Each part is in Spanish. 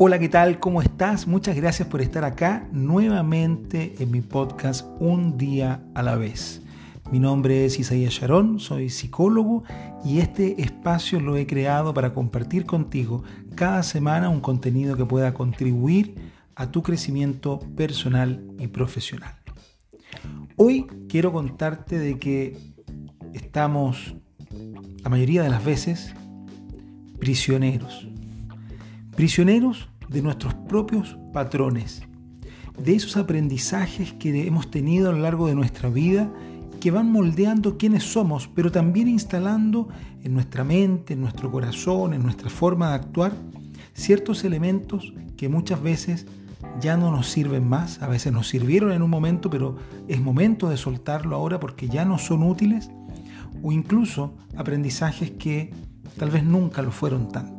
Hola, ¿qué tal? ¿Cómo estás? Muchas gracias por estar acá nuevamente en mi podcast Un día a la vez. Mi nombre es Isaías Sharon, soy psicólogo y este espacio lo he creado para compartir contigo cada semana un contenido que pueda contribuir a tu crecimiento personal y profesional. Hoy quiero contarte de que estamos, la mayoría de las veces, prisioneros prisioneros de nuestros propios patrones, de esos aprendizajes que hemos tenido a lo largo de nuestra vida que van moldeando quiénes somos, pero también instalando en nuestra mente, en nuestro corazón, en nuestra forma de actuar, ciertos elementos que muchas veces ya no nos sirven más, a veces nos sirvieron en un momento, pero es momento de soltarlo ahora porque ya no son útiles, o incluso aprendizajes que tal vez nunca lo fueron tanto.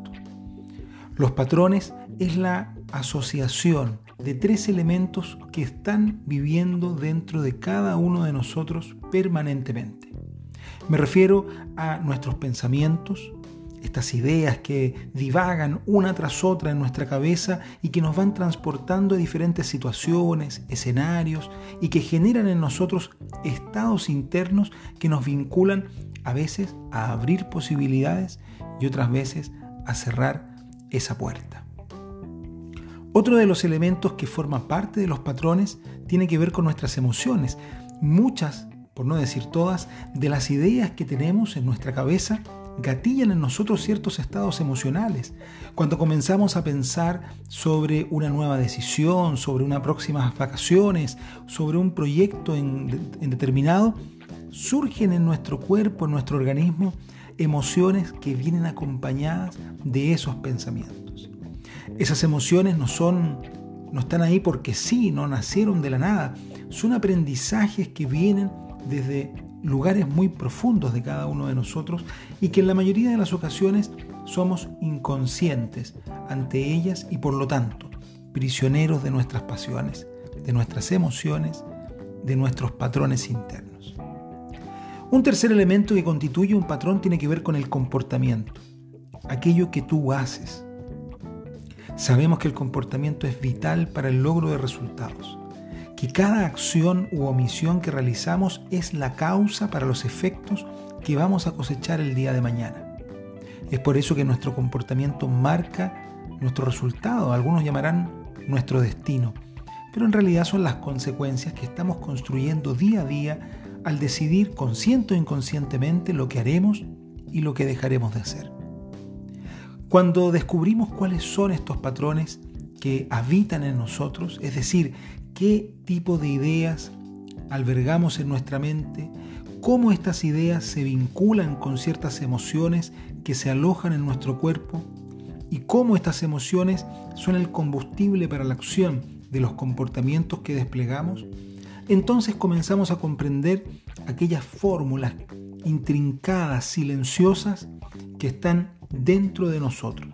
Los patrones es la asociación de tres elementos que están viviendo dentro de cada uno de nosotros permanentemente. Me refiero a nuestros pensamientos, estas ideas que divagan una tras otra en nuestra cabeza y que nos van transportando a diferentes situaciones, escenarios y que generan en nosotros estados internos que nos vinculan a veces a abrir posibilidades y otras veces a cerrar esa puerta. Otro de los elementos que forma parte de los patrones tiene que ver con nuestras emociones. Muchas, por no decir todas, de las ideas que tenemos en nuestra cabeza gatillan en nosotros ciertos estados emocionales. Cuando comenzamos a pensar sobre una nueva decisión, sobre unas próximas vacaciones, sobre un proyecto en, en determinado, surgen en nuestro cuerpo, en nuestro organismo, emociones que vienen acompañadas de esos pensamientos. Esas emociones no son no están ahí porque sí, no nacieron de la nada, son aprendizajes que vienen desde lugares muy profundos de cada uno de nosotros y que en la mayoría de las ocasiones somos inconscientes ante ellas y por lo tanto prisioneros de nuestras pasiones, de nuestras emociones, de nuestros patrones internos. Un tercer elemento que constituye un patrón tiene que ver con el comportamiento, aquello que tú haces. Sabemos que el comportamiento es vital para el logro de resultados, que cada acción u omisión que realizamos es la causa para los efectos que vamos a cosechar el día de mañana. Es por eso que nuestro comportamiento marca nuestro resultado, algunos llamarán nuestro destino, pero en realidad son las consecuencias que estamos construyendo día a día al decidir consciente o inconscientemente lo que haremos y lo que dejaremos de hacer. Cuando descubrimos cuáles son estos patrones que habitan en nosotros, es decir, qué tipo de ideas albergamos en nuestra mente, cómo estas ideas se vinculan con ciertas emociones que se alojan en nuestro cuerpo y cómo estas emociones son el combustible para la acción de los comportamientos que desplegamos, entonces comenzamos a comprender aquellas fórmulas intrincadas, silenciosas, que están dentro de nosotros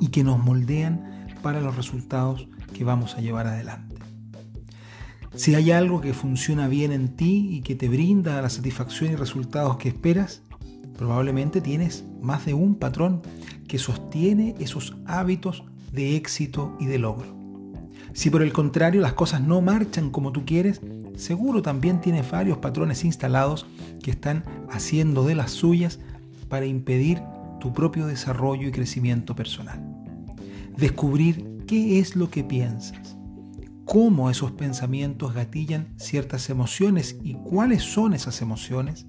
y que nos moldean para los resultados que vamos a llevar adelante. Si hay algo que funciona bien en ti y que te brinda la satisfacción y resultados que esperas, probablemente tienes más de un patrón que sostiene esos hábitos de éxito y de logro. Si por el contrario las cosas no marchan como tú quieres, seguro también tienes varios patrones instalados que están haciendo de las suyas para impedir tu propio desarrollo y crecimiento personal. Descubrir qué es lo que piensas, cómo esos pensamientos gatillan ciertas emociones y cuáles son esas emociones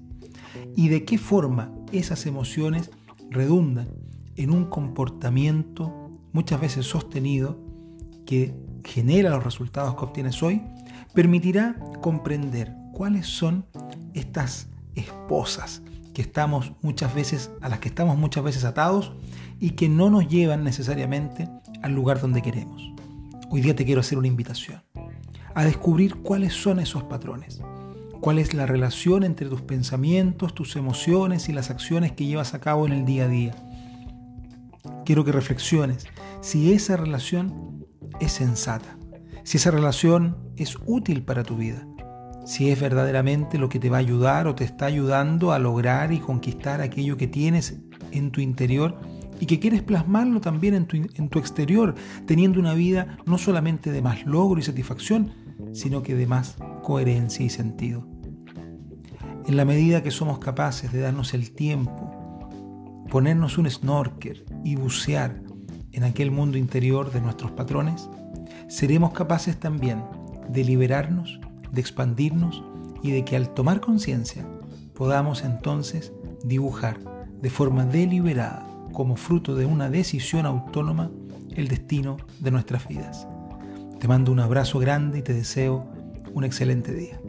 y de qué forma esas emociones redundan en un comportamiento muchas veces sostenido que genera los resultados que obtienes hoy, permitirá comprender cuáles son estas esposas que estamos muchas veces a las que estamos muchas veces atados y que no nos llevan necesariamente al lugar donde queremos. Hoy día te quiero hacer una invitación a descubrir cuáles son esos patrones, cuál es la relación entre tus pensamientos, tus emociones y las acciones que llevas a cabo en el día a día. Quiero que reflexiones si esa relación es sensata, si esa relación es útil para tu vida, si es verdaderamente lo que te va a ayudar o te está ayudando a lograr y conquistar aquello que tienes en tu interior y que quieres plasmarlo también en tu, exterior, teniendo una vida no solamente de más logro y satisfacción, sino que de más coherencia y sentido. En la medida que somos capaces de darnos el tiempo, ponernos un snorkel y bucear en aquel mundo interior de nuestros patrones, seremos capaces también de liberarnos, de expandirnos y de que al tomar conciencia podamos entonces dibujar de forma deliberada, como fruto de una decisión autónoma, el destino de nuestras vidas. Te mando un abrazo grande y te deseo un excelente día.